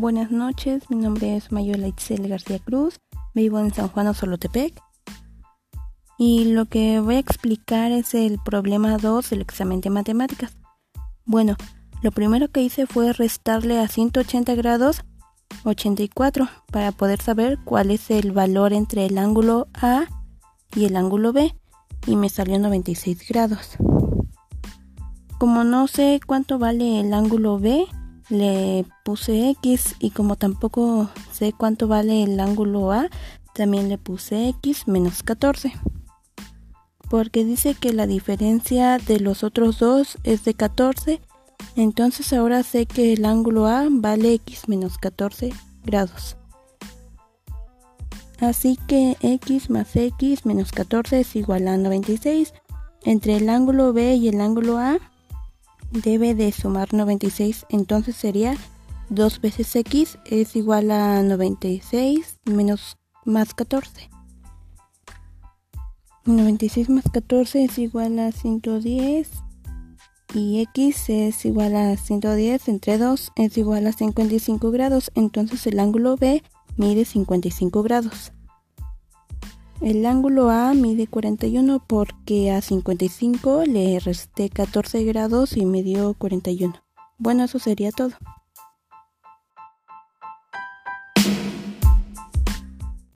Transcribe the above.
Buenas noches, mi nombre es Mayula Itzel García Cruz, vivo en San Juan Osolotepec y lo que voy a explicar es el problema 2 del examen de matemáticas. Bueno, lo primero que hice fue restarle a 180 grados 84 para poder saber cuál es el valor entre el ángulo A y el ángulo B y me salió 96 grados. Como no sé cuánto vale el ángulo B, le puse X y como tampoco sé cuánto vale el ángulo A, también le puse X menos 14. Porque dice que la diferencia de los otros dos es de 14, entonces ahora sé que el ángulo A vale X menos 14 grados. Así que X más X menos 14 es igual a 96. Entre el ángulo B y el ángulo A debe de sumar 96, entonces sería 2 veces x es igual a 96 menos más 14. 96 más 14 es igual a 110 y x es igual a 110 entre 2 es igual a 55 grados, entonces el ángulo B mide 55 grados. El ángulo A mide 41 porque a 55 le resté 14 grados y me dio 41. Bueno, eso sería todo.